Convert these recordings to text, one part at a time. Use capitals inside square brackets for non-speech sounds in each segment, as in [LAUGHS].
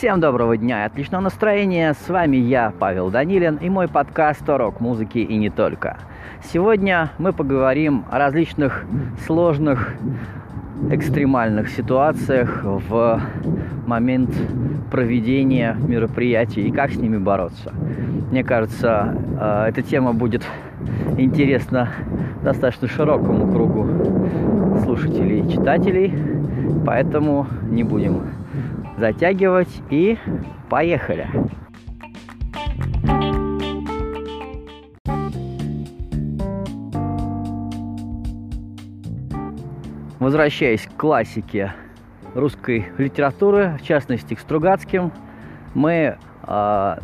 Всем доброго дня и отличного настроения. С вами я, Павел Данилин, и мой подкаст о рок-музыке и не только. Сегодня мы поговорим о различных сложных, экстремальных ситуациях в момент проведения мероприятий и как с ними бороться. Мне кажется, э, эта тема будет интересна достаточно широкому кругу слушателей и читателей, поэтому не будем затягивать и поехали. Возвращаясь к классике русской литературы, в частности к Стругацким, мы э,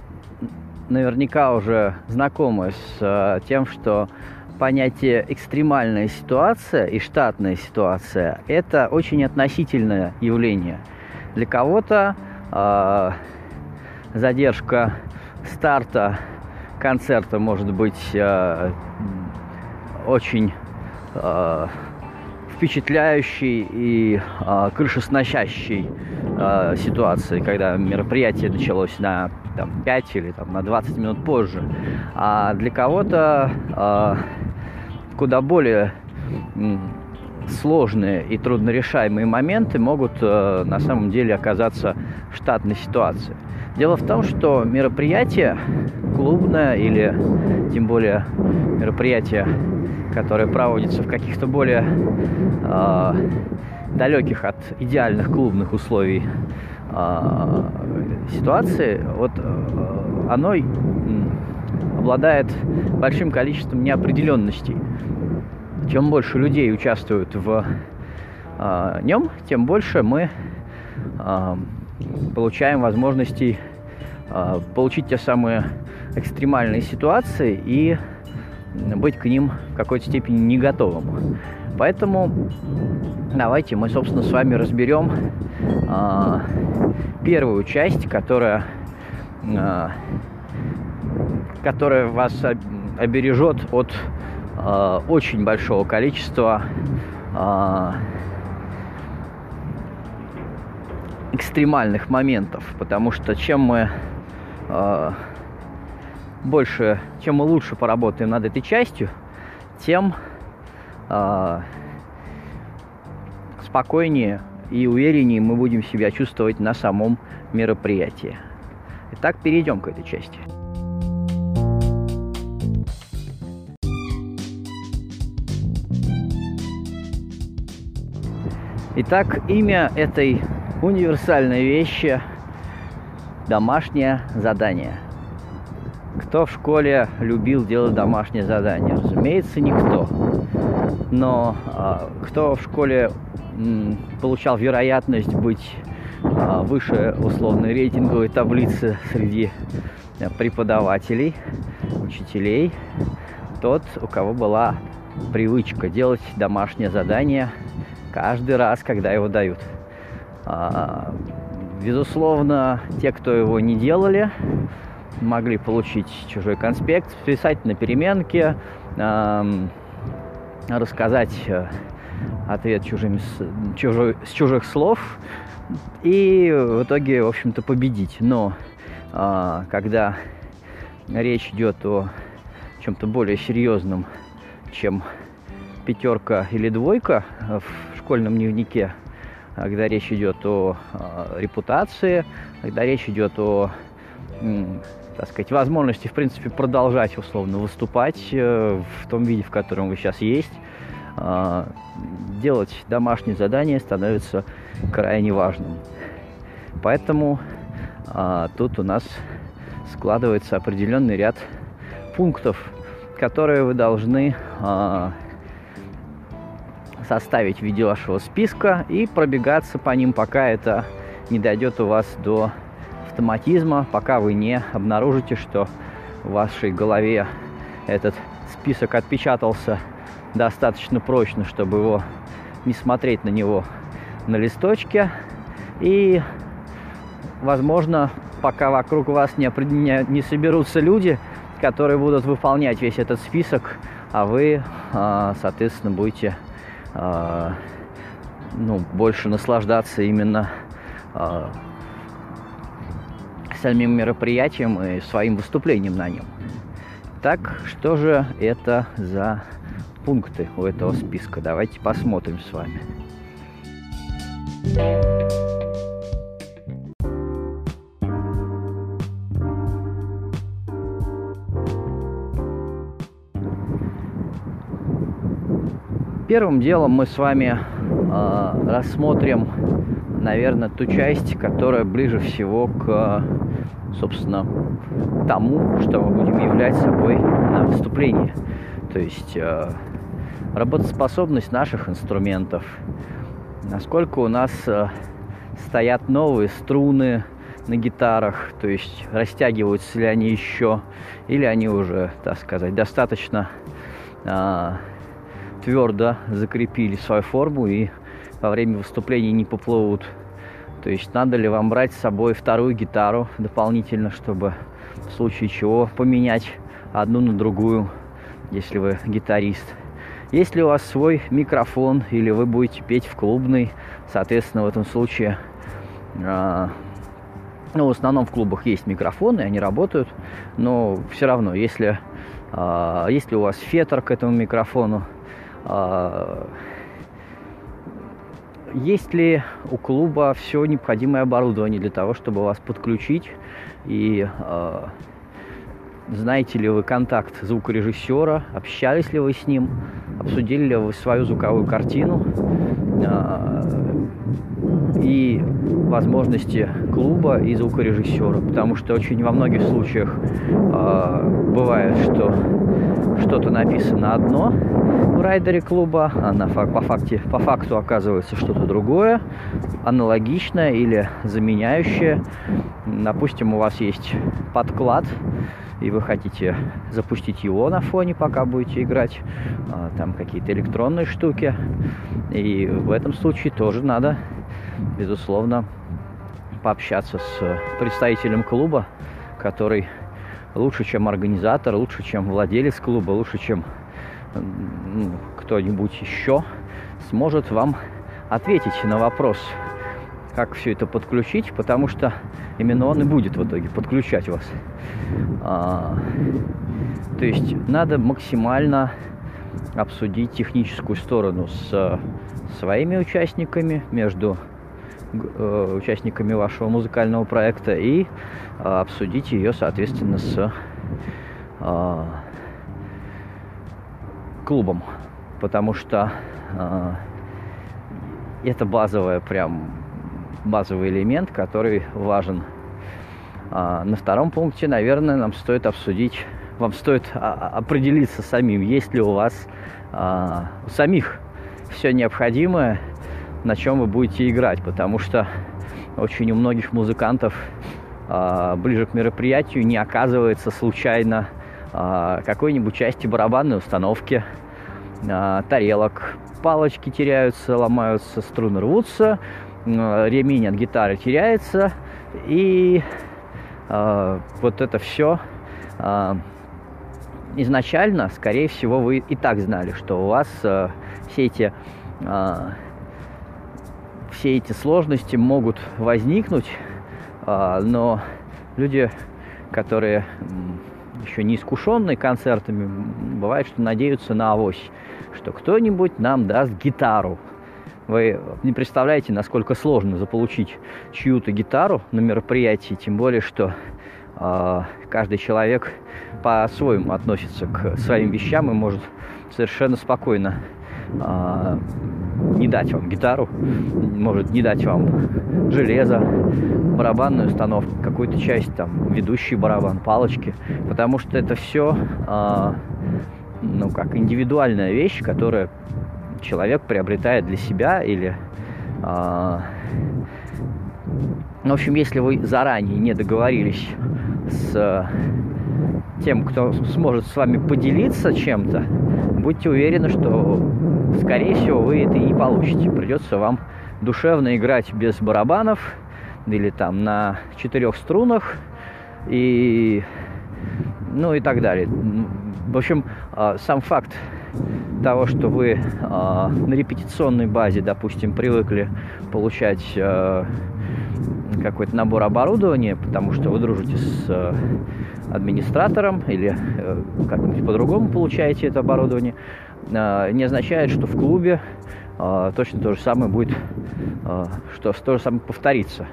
наверняка уже знакомы с э, тем, что понятие экстремальная ситуация и штатная ситуация – это очень относительное явление – для кого-то э, задержка старта концерта может быть э, очень э, впечатляющей и э, крышесносящей э, ситуацией, когда мероприятие началось на там, 5 или там, на 20 минут позже. А для кого-то э, куда более сложные и труднорешаемые моменты могут э, на самом деле оказаться в штатной ситуации. Дело в том, что мероприятие клубное или тем более мероприятие, которое проводится в каких-то более э, далеких от идеальных клубных условий э, ситуации, вот э, оно обладает большим количеством неопределенностей чем больше людей участвуют в э, нем, тем больше мы э, получаем возможностей э, получить те самые экстремальные ситуации и быть к ним в какой-то степени не готовым. Поэтому давайте мы, собственно, с вами разберем э, первую часть, которая, э, которая вас обережет от э, очень большого количества э, экстремальных моментов, потому что чем мы э, больше, чем мы лучше поработаем над этой частью, тем спокойнее и увереннее мы будем себя чувствовать на самом мероприятии. Итак, перейдем к этой части. Итак, имя этой универсальной вещи – домашнее задание. Кто в школе любил делать домашнее задание? Разумеется, никто. Но а, кто в школе м, получал вероятность быть а, выше условной рейтинговой таблицы среди а, преподавателей, учителей, тот, у кого была привычка делать домашнее задание – каждый раз, когда его дают. А, безусловно, те, кто его не делали, могли получить чужой конспект, писать на переменке, рассказать э, ответ чужими, чужой, с чужих слов и в итоге, в общем-то, победить. Но а, когда речь идет о чем-то более серьезном, чем пятерка или двойка в школьном дневнике, когда речь идет о, о репутации, когда речь идет о, так сказать, возможности, в принципе, продолжать условно выступать э, в том виде, в котором вы сейчас есть, а, делать домашние задания становится крайне важным. Поэтому а, тут у нас складывается определенный ряд пунктов, которые вы должны а, составить в вашего списка и пробегаться по ним, пока это не дойдет у вас до автоматизма, пока вы не обнаружите, что в вашей голове этот список отпечатался достаточно прочно, чтобы его не смотреть на него на листочке. И, возможно, пока вокруг вас не, не, не соберутся люди, которые будут выполнять весь этот список, а вы, а, соответственно, будете а, ну, больше наслаждаться именно а, самим мероприятием и своим выступлением на нем. Так, что же это за пункты у этого списка? Давайте посмотрим с вами. Первым делом мы с вами э, рассмотрим, наверное, ту часть, которая ближе всего к, собственно, тому, что мы будем являть собой на выступлении. То есть э, работоспособность наших инструментов, насколько у нас э, стоят новые струны на гитарах, то есть растягиваются ли они еще, или они уже, так сказать, достаточно э, твердо закрепили свою форму и во время выступления не поплывут. То есть надо ли вам брать с собой вторую гитару дополнительно, чтобы в случае чего поменять одну на другую, если вы гитарист. Если у вас свой микрофон или вы будете петь в клубный, соответственно, в этом случае, э, ну, в основном в клубах есть микрофоны, они работают, но все равно, если, э, если у вас фетр к этому микрофону, а, есть ли у клуба все необходимое оборудование для того, чтобы вас подключить? И э, знаете ли вы контакт звукорежиссера? Общались ли вы с ним? Обсудили ли вы свою звуковую картину? Э, и возможности клуба и звукорежиссера, потому что очень во многих случаях э, бывает, что что-то написано одно в райдере клуба, а на, по, факте, по факту оказывается что-то другое, аналогичное или заменяющее. Допустим, у вас есть подклад, и вы хотите запустить его на фоне, пока будете играть, а, там какие-то электронные штуки. И в этом случае тоже надо, безусловно, пообщаться с представителем клуба, который лучше, чем организатор, лучше, чем владелец клуба, лучше, чем ну, кто-нибудь еще, сможет вам ответить на вопрос, как все это подключить, потому что именно он и будет в итоге подключать вас. А, то есть надо максимально обсудить техническую сторону с своими участниками, между э, участниками вашего музыкального проекта и э, обсудить ее, соответственно, с э, клубом, потому что э, это базовая прям базовый элемент, который важен. А на втором пункте, наверное, нам стоит обсудить, вам стоит определиться самим, есть ли у вас а, у самих все необходимое, на чем вы будете играть, потому что очень у многих музыкантов а, ближе к мероприятию не оказывается случайно а, какой-нибудь части барабанной установки, а, тарелок, палочки теряются, ломаются, струны рвутся, ремень от гитары теряется, и вот это все изначально, скорее всего, вы и так знали, что у вас все эти все эти сложности могут возникнуть, но люди, которые еще не искушенные концертами, бывает, что надеются на авось, что кто-нибудь нам даст гитару. Вы не представляете, насколько сложно заполучить чью-то гитару на мероприятии, тем более, что э, каждый человек по-своему относится к своим вещам и может совершенно спокойно э, не дать вам гитару, может не дать вам железо, барабанную установку, какую-то часть, там, ведущий барабан, палочки, потому что это все, э, ну, как индивидуальная вещь, которая человек приобретает для себя или э, в общем, если вы заранее не договорились с тем, кто сможет с вами поделиться чем-то, будьте уверены, что, скорее всего, вы это и не получите. Придется вам душевно играть без барабанов или там на четырех струнах и ну и так далее. В общем, а, сам факт того, что вы а, на репетиционной базе, допустим, привыкли получать а, какой-то набор оборудования, потому что вы дружите с э, администратором или э, как-нибудь по-другому получаете это оборудование, э, не означает, что в клубе точно то же самое будет, что то же самое повторится.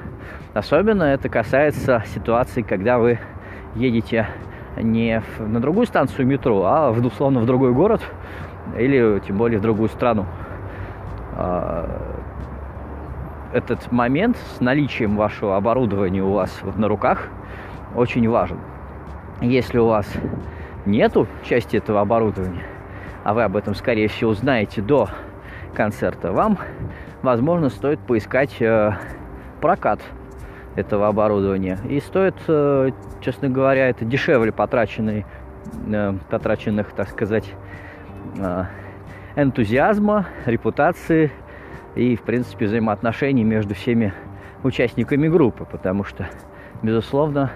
Особенно это касается ситуации, когда вы едете не в, на другую станцию метро, а в, условно в другой город или тем более в другую страну. Этот момент с наличием вашего оборудования у вас на руках очень важен. Если у вас нету части этого оборудования, а вы об этом, скорее всего, узнаете до концерта, вам, возможно, стоит поискать э, прокат этого оборудования. И стоит, э, честно говоря, это дешевле потраченный, э, потраченных, так сказать, э, энтузиазма, репутации и, в принципе, взаимоотношений между всеми участниками группы, потому что, безусловно,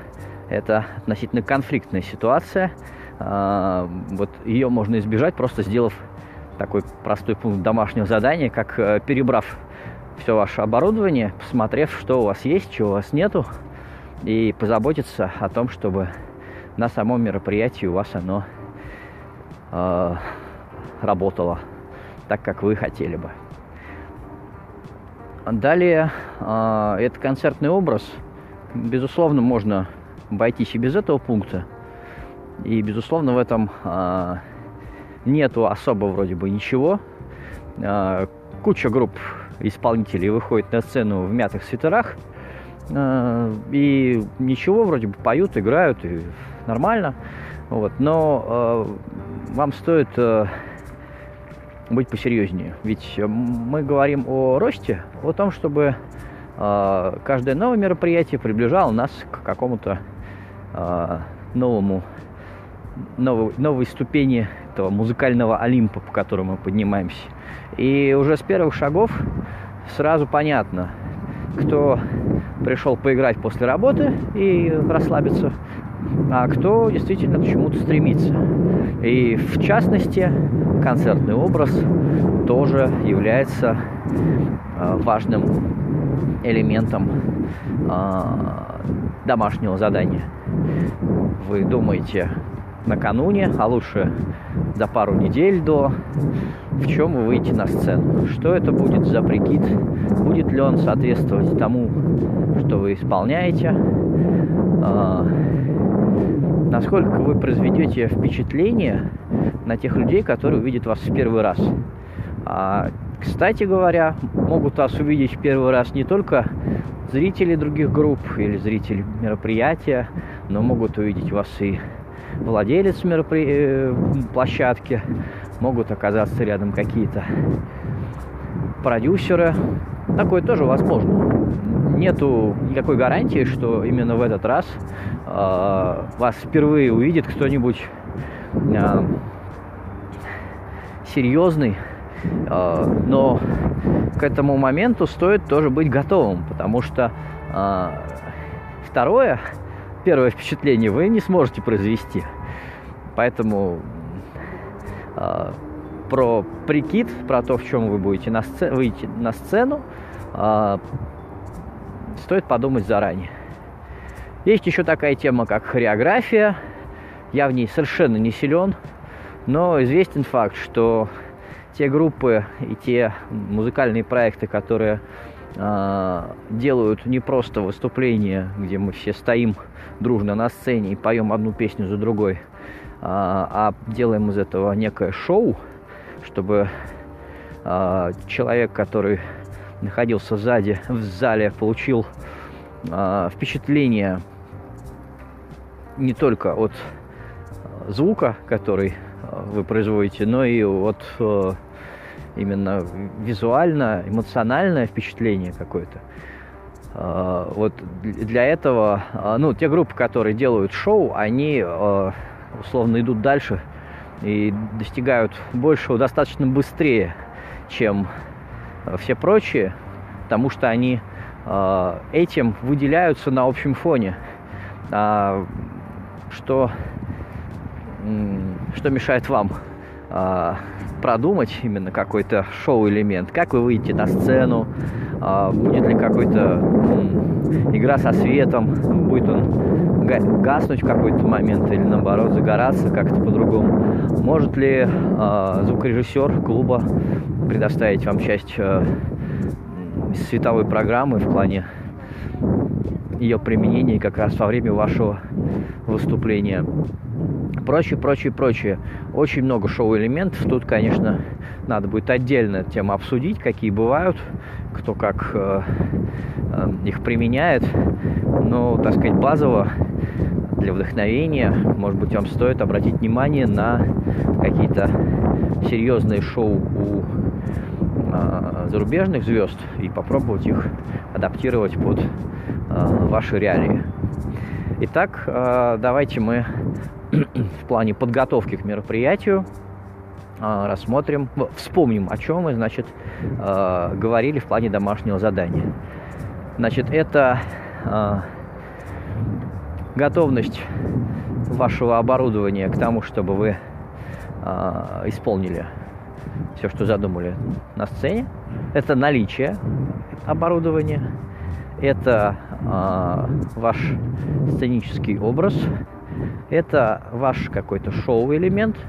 это относительно конфликтная ситуация. Вот ее можно избежать, просто сделав такой простой пункт домашнего задания, как перебрав все ваше оборудование, посмотрев, что у вас есть, чего у вас нету, и позаботиться о том, чтобы на самом мероприятии у вас оно э, работало так, как вы хотели бы. Далее, э, это концертный образ. Безусловно, можно обойтись и без этого пункта. И, безусловно, в этом э, нету особо вроде бы ничего. Э, куча групп исполнителей выходит на сцену в мятых свитерах, и ничего, вроде бы поют, играют, и нормально. Вот. Но вам стоит быть посерьезнее. Ведь мы говорим о росте, о том, чтобы э, каждое новое мероприятие приближало нас к какому-то э, новому, новой, новой ступени этого музыкального Олимпа, по которому мы поднимаемся. И уже с первых шагов сразу понятно, кто пришел поиграть после работы и расслабиться, а кто действительно к чему-то стремится. И в частности, концертный образ тоже является а, важным элементом а, домашнего задания. Вы думаете накануне, а лучше за пару недель до, в чем вы выйдете на сцену. Что это будет за прикид? Будет ли он соответствовать тому, что вы исполняете? Насколько вы произведете впечатление на тех людей, которые увидят вас в первый раз? А, кстати говоря, могут вас увидеть в первый раз не только зрители других групп или зрители мероприятия, но могут увидеть вас и владелец меропри... Э, площадки, могут оказаться рядом какие-то продюсеры. Такое тоже возможно. Нету никакой гарантии, что именно в этот раз э, вас впервые увидит кто-нибудь э, серьезный, э, но к этому моменту стоит тоже быть готовым, потому что э, второе первое впечатление вы не сможете произвести. Поэтому э, про прикид, про то, в чем вы будете на сцену, выйти на сцену, э, стоит подумать заранее. Есть еще такая тема, как хореография. Я в ней совершенно не силен, но известен факт, что те группы и те музыкальные проекты, которые э, делают не просто выступления, где мы все стоим дружно на сцене и поем одну песню за другой, а, а делаем из этого некое шоу, чтобы а, человек, который находился сзади в зале, получил а, впечатление не только от звука, который вы производите, но и от именно визуально, эмоциональное впечатление какое-то. А, вот для этого, а, ну, те группы, которые делают шоу, они а, условно идут дальше и достигают большего достаточно быстрее, чем все прочие, потому что они этим выделяются на общем фоне. Что, что мешает вам продумать именно какой-то шоу-элемент, как вы выйдете на сцену, а, будет ли какой-то игра со светом, будет он гаснуть в какой-то момент или наоборот загораться как-то по-другому. Может ли а, звукорежиссер клуба предоставить вам часть а, световой программы в плане ее применения как раз во время вашего выступления. Прочее, прочее, прочее. Очень много шоу-элементов. Тут, конечно, надо будет отдельно тему обсудить, какие бывают, кто как э, э, их применяет. Но, так сказать, базово для вдохновения, может быть, вам стоит обратить внимание на какие-то серьезные шоу у э, зарубежных звезд и попробовать их адаптировать под э, ваши реалии. Итак, э, давайте мы [CLEARS THROAT] в плане подготовки к мероприятию а, рассмотрим, вспомним, о чем мы, значит, говорили в плане домашнего задания. Значит, это готовность вашего оборудования к тому, чтобы вы исполнили все, что задумали на сцене. Это наличие оборудования, это ваш сценический образ, это ваш какой-то шоу-элемент –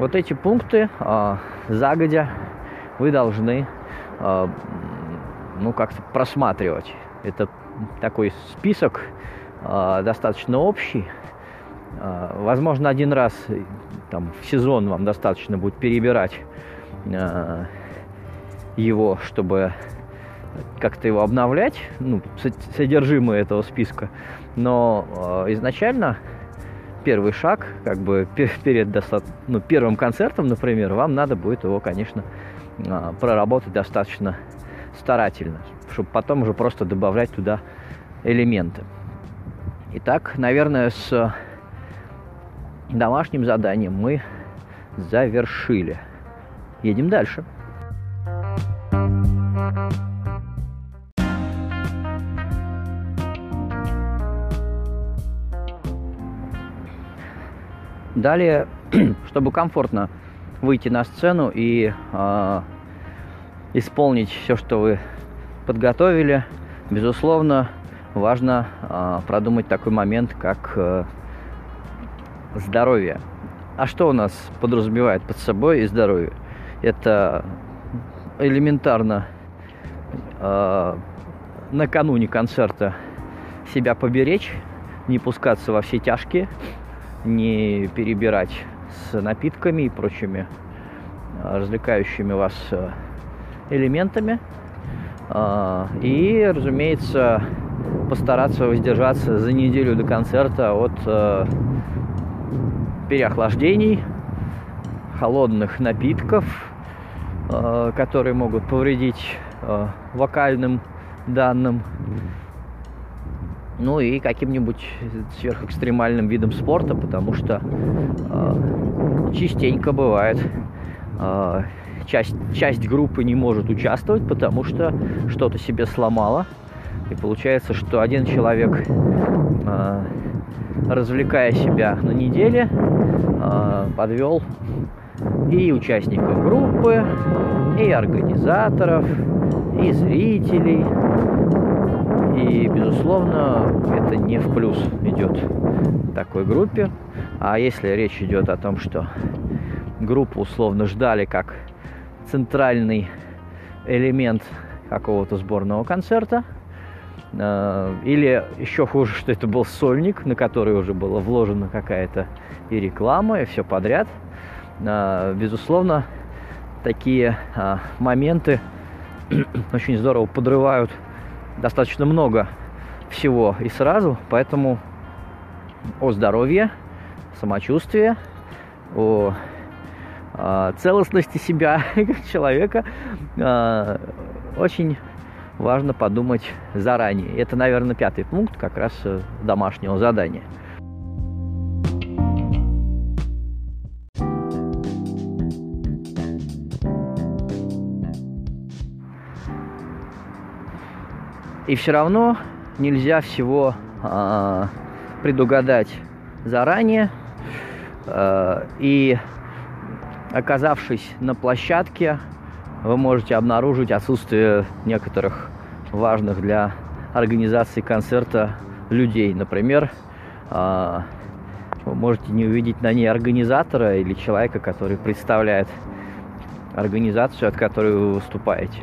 вот эти пункты э, загодя вы должны э, ну как-то просматривать. Это такой список э, достаточно общий. Э, возможно, один раз там, в сезон вам достаточно будет перебирать э, его, чтобы как-то его обновлять, ну, содержимое этого списка. Но э, изначально первый шаг, как бы перед ну, первым концертом, например, вам надо будет его, конечно, а, проработать достаточно старательно, чтобы потом уже просто добавлять туда элементы. Итак, наверное, с домашним заданием мы завершили. Едем дальше. Далее, [CLEARS THROAT] чтобы комфортно выйти на сцену и э, исполнить все, что вы подготовили, безусловно, важно э, продумать такой момент, как э, здоровье. А что у нас подразумевает под собой и здоровье? Это элементарно э, накануне концерта себя поберечь, не пускаться во все тяжкие, не перебирать с напитками и прочими а, развлекающими вас э, элементами. А, и, разумеется, постараться воздержаться за неделю до концерта от э, переохлаждений, холодных напитков, э, которые могут повредить вокальным данным ну и каким-нибудь сверхэкстремальным видом спорта, потому что э, частенько бывает э, часть, часть группы не может участвовать, потому что что-то себе сломало. И получается, что один человек, э, развлекая себя на неделе, э, подвел и участников группы, и организаторов, и зрителей, и, безусловно, это не в плюс идет такой группе. А если речь идет о том, что группу условно ждали как центральный элемент какого-то сборного концерта, или еще хуже, что это был сольник, на который уже была вложена какая-то и реклама, и все подряд. Э, безусловно, такие э, моменты [CLEARS THROAT] очень здорово подрывают достаточно много всего и сразу, поэтому о здоровье, самочувствии, о целостности себя [LAUGHS] как человека очень важно подумать заранее. Это, наверное, пятый пункт как раз э, домашнего задания. И все равно нельзя всего э, предугадать заранее. Э, и оказавшись на площадке, вы можете обнаружить отсутствие некоторых важных для организации концерта людей. Например, а, вы можете не увидеть на ней организатора или человека, который представляет организацию, от которой вы выступаете.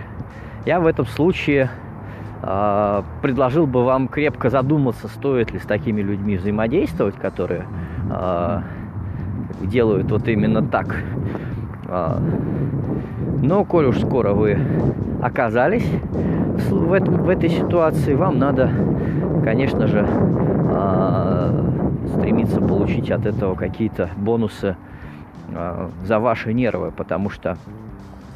Я в этом случае э, предложил бы вам крепко задуматься, стоит ли с такими людьми взаимодействовать, которые э, делают вот именно так. Но, коль уж скоро вы оказались в, этом, в этой ситуации, вам надо, конечно же, э, стремиться получить от этого какие-то бонусы э, за ваши нервы, потому что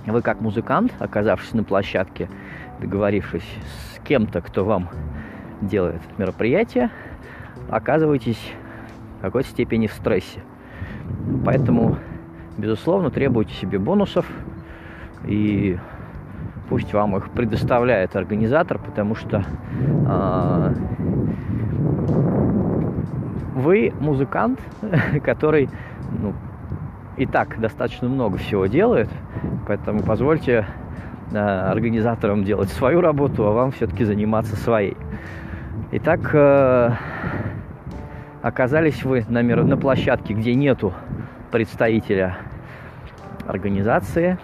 вы как музыкант, оказавшись на площадке, договорившись с кем-то, кто вам делает мероприятие, оказываетесь в какой-то степени в стрессе. Поэтому, безусловно, требуйте себе бонусов и пусть вам их предоставляет организатор, потому что э, вы музыкант, [LAUGHS] который ну, и так достаточно много всего делает, поэтому позвольте э, организаторам делать свою работу, а вам все-таки заниматься своей. Итак, э, оказались вы на, на площадке, где нету представителя организации,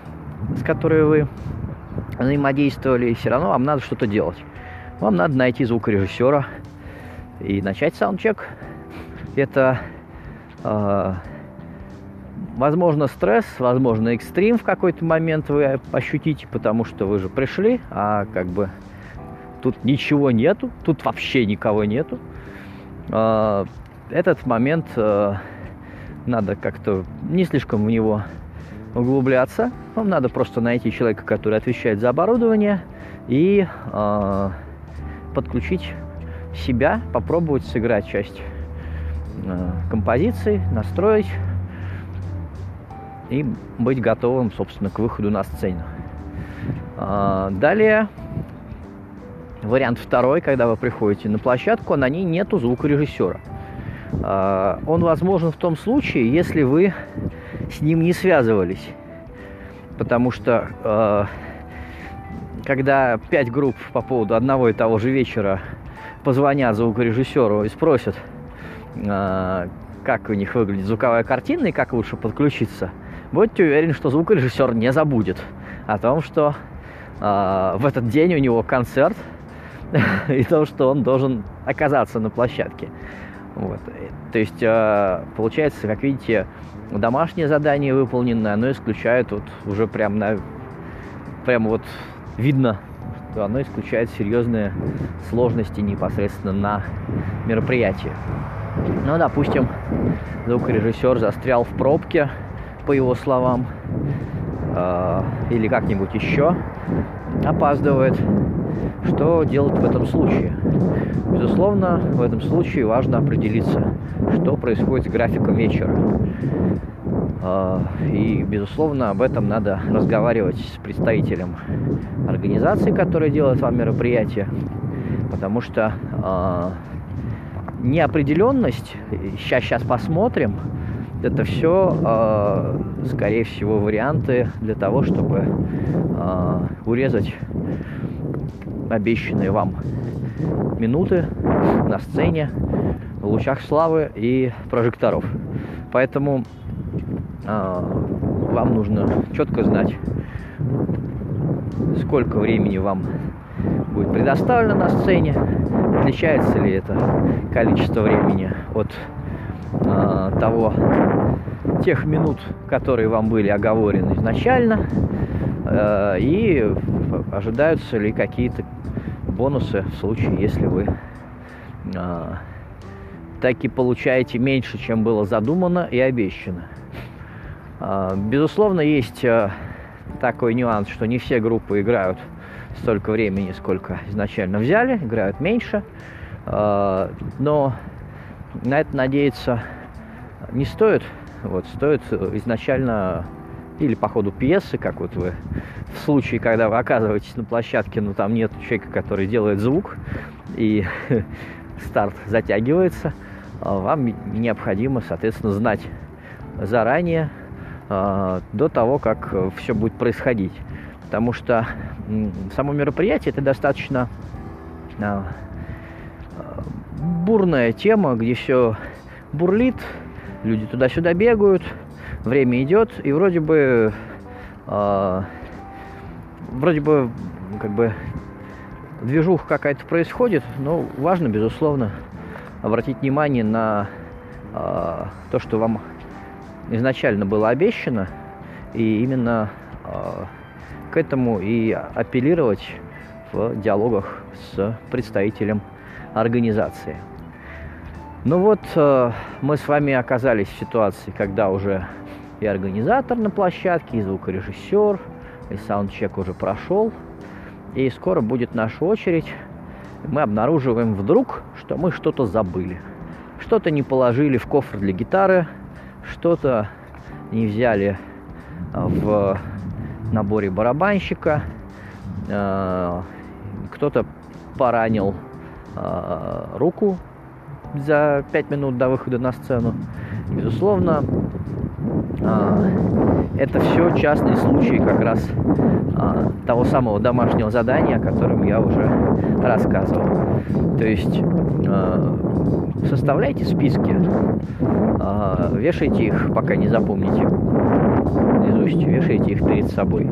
с которой вы взаимодействовали, все равно вам надо что-то делать. Вам надо найти звукорежиссера и начать саундчек. Это э, Возможно, стресс, возможно, экстрим в какой-то момент вы ощутите, потому что вы же пришли, а как бы тут ничего нету, тут вообще никого нету. А, этот момент э, надо как-то не слишком в него углубляться. Вам надо просто найти человека, который отвечает за оборудование, и э, подключить себя, попробовать сыграть часть э, композиции, настроить и быть готовым, собственно, к выходу на сцену. А, далее, вариант второй, когда вы приходите на площадку, на ней нету звукорежиссера. А, он возможен в том случае, если вы с ним не связывались. Потому что а, когда пять групп по поводу одного и того же вечера позвонят звукорежиссеру и спросят, как у них выглядит звуковая картина и как лучше подключиться – будьте уверены, что звукорежиссер не забудет о том, что э, в этот день у него концерт [LAUGHS] и то, что он должен оказаться на площадке. Вот. То есть, э, получается, как видите, домашнее задание выполнено, оно исключает вот уже прям на прям вот видно, что оно исключает серьезные сложности непосредственно на мероприятии. Ну, допустим, звукорежиссер застрял в пробке, по его словам, э, или как-нибудь еще опаздывает. Что делать в этом случае? Безусловно, в этом случае важно определиться, что происходит с графиком вечера. Э, и, безусловно, об этом надо разговаривать с представителем организации, которая делает вам мероприятие, потому что э, неопределенность, сейчас, сейчас посмотрим, это все, э, скорее всего, варианты для того, чтобы урезать обещанные вам минуты на сцене в лучах славы и прожекторов. Поэтому э, вам нужно четко знать, сколько времени вам будет предоставлено на сцене, отличается ли это количество времени от э, того, тех минут, которые вам были оговорены изначально, и ожидаются ли какие-то бонусы в случае, если вы э, таки получаете меньше, чем было задумано и обещано. Э, безусловно, есть э, такой нюанс, что не все группы играют столько времени, сколько изначально взяли, играют меньше, э, но на это надеяться не стоит. Вот, стоит изначально или по ходу пьесы, как вот вы в случае, когда вы оказываетесь на площадке, но там нет человека, который делает звук, и [LAUGHS] старт затягивается, а вам необходимо, соответственно, знать заранее, а, до того, как все будет происходить. потому что само мероприятие это достаточно а, бурная тема, где все бурлит, люди туда-сюда бегают, время идет, и вроде бы э, вроде бы как бы движуха какая-то происходит, но важно, безусловно, обратить внимание на э, то, что вам изначально было обещано, и именно э, к этому и апеллировать в диалогах с представителем организации. Ну вот, э, мы с вами оказались в ситуации, когда уже и организатор на площадке, и звукорежиссер, и саундчек уже прошел, и скоро будет наша очередь. Мы обнаруживаем вдруг, что мы что-то забыли. Что-то не положили в кофр для гитары, что-то не взяли э, в наборе барабанщика, э, кто-то поранил э, руку за 5 минут до выхода на сцену. Безусловно, это все частные случаи как раз э, того самого домашнего задания, о котором я уже рассказывал. То есть э, составляйте списки, вешайте их, пока не запомните наизусть, вешайте их перед собой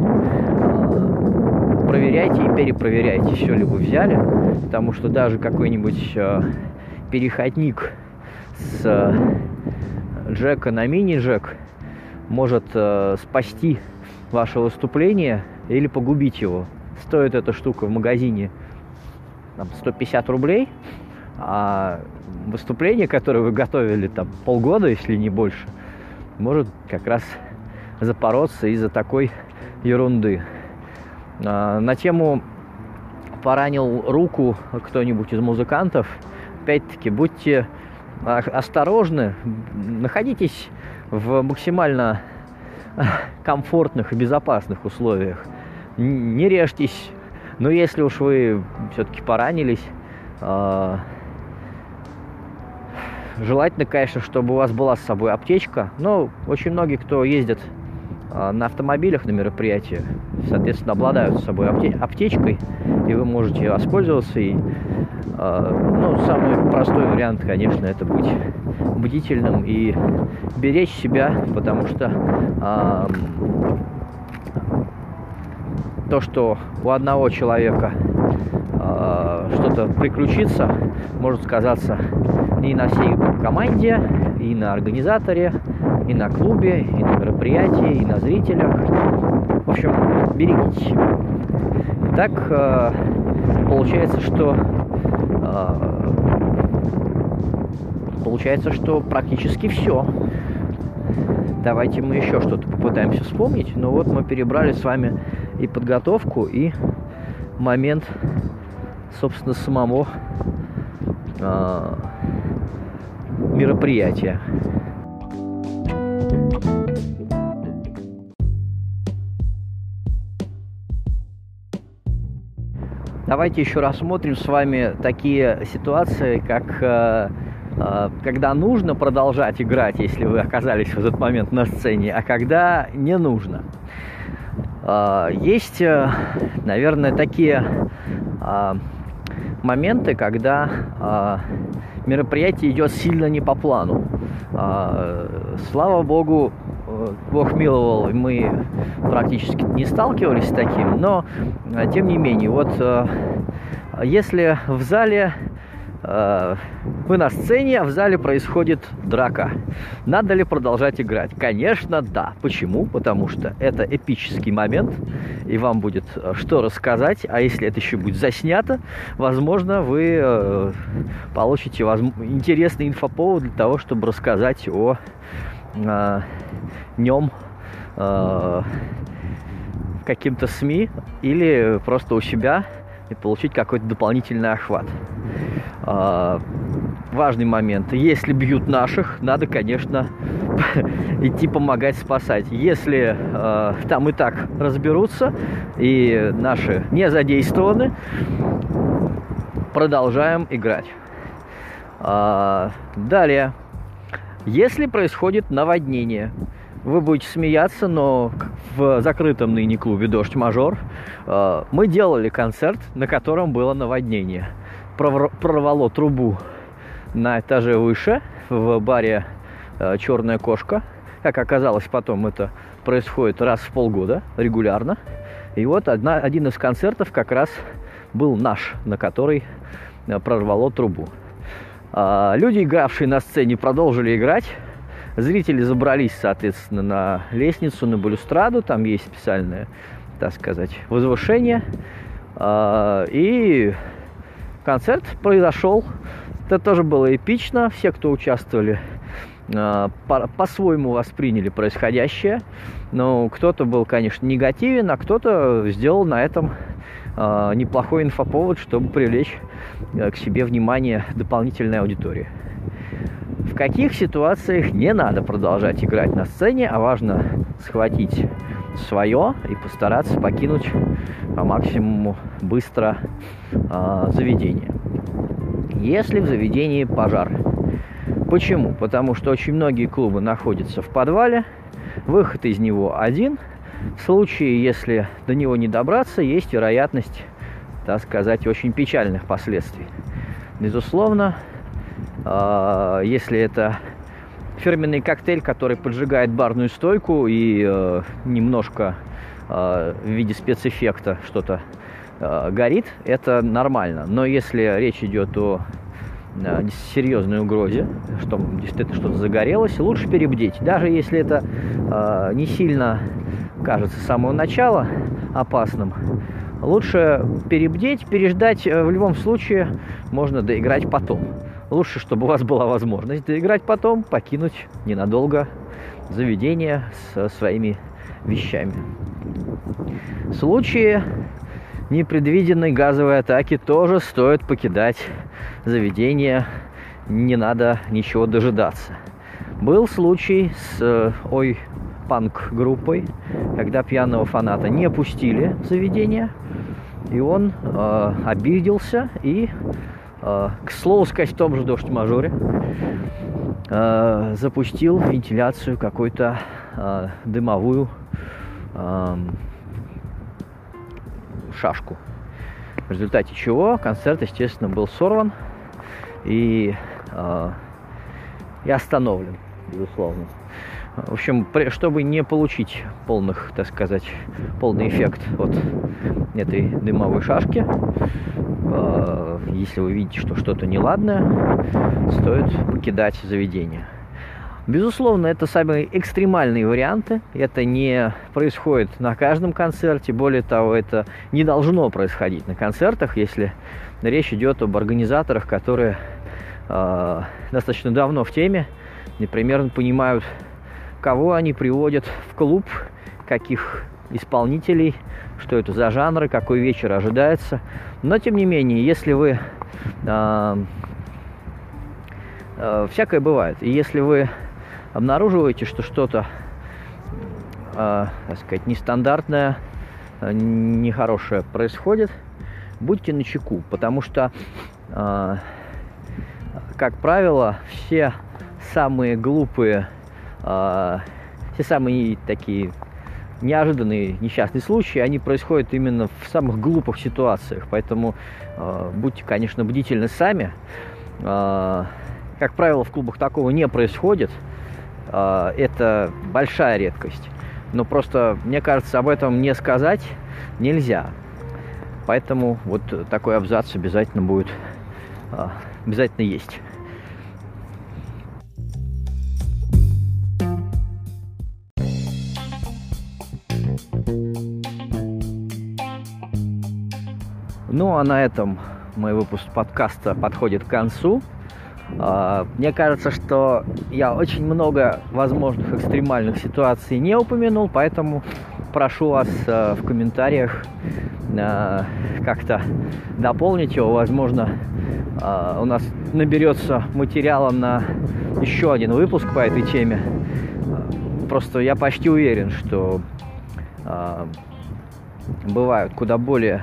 проверяйте и перепроверяйте, все ли вы взяли, потому что даже какой-нибудь переходник с джека на мини-джек может э, спасти ваше выступление или погубить его. Стоит эта штука в магазине там, 150 рублей, а выступление, которое вы готовили там полгода, если не больше, может как раз запороться из-за такой ерунды. А, на тему поранил руку кто-нибудь из музыкантов, опять-таки, будьте осторожны, находитесь в максимально комфортных и безопасных условиях. Не режьтесь, но если уж вы все-таки поранились, а, желательно, конечно, чтобы у вас была с собой аптечка. Но очень многие, кто ездит а, на автомобилях на мероприятии, соответственно, обладают с собой аптечкой, и вы можете воспользоваться. И, ну, самый простой вариант, конечно, это быть бдительным и беречь себя, потому что а, то, что у одного человека что-то приключится, может сказаться и на всей команде, и на организаторе, и на клубе, и на мероприятии, и на зрителях. В общем, берегите себя. Так э, получается, что э, получается, что практически все. Давайте мы еще что-то попытаемся вспомнить. Но вот мы перебрали с вами и подготовку, и момент, собственно, самого э, мероприятия. Давайте еще рассмотрим с вами такие ситуации, как э, э, когда нужно продолжать играть, если вы оказались в этот момент на сцене, а когда не нужно. Э, есть, наверное, такие моменты, когда мероприятие идет сильно не по плану. Слава богу, Бог миловал, мы практически не сталкивались с таким, но э, тем не менее, вот э, если в зале вы на сцене, а в зале происходит драка. Надо ли продолжать играть? Конечно, да. Почему? Потому что это эпический момент, и вам будет что рассказать. А если это еще будет заснято, возможно, вы э, получите интересный инфоповод для того, чтобы рассказать о э, нем э, каким-то СМИ или просто у себя и получить какой-то дополнительный охват. Э, важный момент. Если бьют наших, надо, конечно, [LAUGHS] идти помогать спасать. Если э, там и так разберутся, и наши не задействованы, продолжаем играть. Э, далее. Если происходит наводнение, вы будете смеяться, но в закрытом ныне клубе «Дождь Мажор» э, мы делали концерт, на котором было наводнение. Прорвало трубу на этаже выше, в баре э, «Черная кошка». Как оказалось потом, это происходит раз в полгода, регулярно. И вот одна, один из концертов как раз был наш, на который э, прорвало трубу. А, люди, игравшие на сцене, продолжили играть. Зрители забрались, соответственно, на лестницу, на балюстраду. Там есть специальное, так сказать, возвышение. А, и концерт произошел. Это тоже было эпично. Все, кто участвовали, а, по-своему восприняли происходящее. Но кто-то был, конечно, негативен, а кто-то сделал на этом а, неплохой инфоповод, чтобы привлечь э, к себе внимание дополнительной аудитории. В каких ситуациях не надо продолжать играть на сцене, а важно схватить свое и постараться покинуть по максимуму быстро э, заведение. Если в заведении пожар. Почему? Потому что очень многие клубы находятся в подвале, выход из него один – случае, если до него не добраться, есть вероятность, так сказать, очень печальных последствий. Безусловно, а, если это фирменный коктейль, который поджигает барную стойку и э, немножко э, в виде спецэффекта что-то э, горит, это нормально. Но если речь идет о серьезной угрозе, что действительно что-то загорелось, лучше перебдеть. Даже если это э, не сильно кажется с самого начала опасным, лучше перебдеть, переждать. В любом случае можно доиграть потом. Лучше, чтобы у вас была возможность доиграть потом, покинуть ненадолго заведение со своими вещами. В случае непредвиденной газовой атаки тоже стоит покидать заведение, не надо ничего дожидаться. Был случай с э, ой панк-группой, когда пьяного фаната не пустили в заведение, и он э, обиделся и, э, к слову сказать, в том же дождь-мажоре э, запустил вентиляцию какой-то э, дымовую э, шашку. В результате чего концерт, естественно, был сорван и, э, и остановлен, безусловно. В общем, чтобы не получить полных, так сказать, полный эффект от этой дымовой шашки, э, если вы видите, что что-то неладное, стоит покидать заведение. Безусловно, это самые экстремальные варианты. Это не происходит на каждом концерте. Более того, это не должно происходить на концертах, если речь идет об организаторах, которые э, достаточно давно в теме и примерно понимают, кого они приводят в клуб, каких исполнителей, что это за жанры, какой вечер ожидается. Но, тем не менее, если вы... Э, э, всякое бывает. И если вы обнаруживаете, что что-то, э, так сказать, нестандартное, э, нехорошее происходит, будьте начеку, потому что, э, как правило, все самые глупые, э, все самые такие неожиданные несчастные случаи, они происходят именно в самых глупых ситуациях. Поэтому э, будьте, конечно, бдительны сами. Э, как правило, в клубах такого не происходит. А, это большая редкость. Но просто, мне кажется, об этом не сказать нельзя. Поэтому вот такой абзац обязательно будет, а, обязательно есть. Ну а на этом мой выпуск подкаста подходит к концу. А, мне кажется, что я очень много возможных экстремальных ситуаций не упомянул, поэтому прошу вас э, в комментариях э, как-то дополнить его. Возможно, э, у нас наберется материала на еще один выпуск по этой теме. Просто я почти уверен, что бывают куда более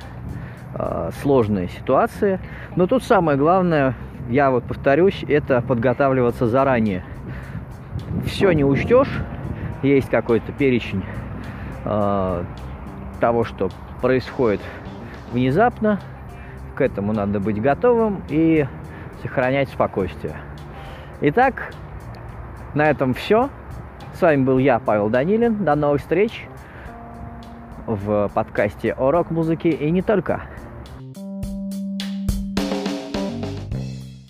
сложные ситуации. Но тут самое главное я вот повторюсь, это подготавливаться заранее. Все не учтешь, есть какой-то перечень э, того, что происходит внезапно. К этому надо быть готовым и сохранять спокойствие. Итак, на этом все. С вами был я, Павел Данилин. До новых встреч в подкасте о рок-музыке и не только.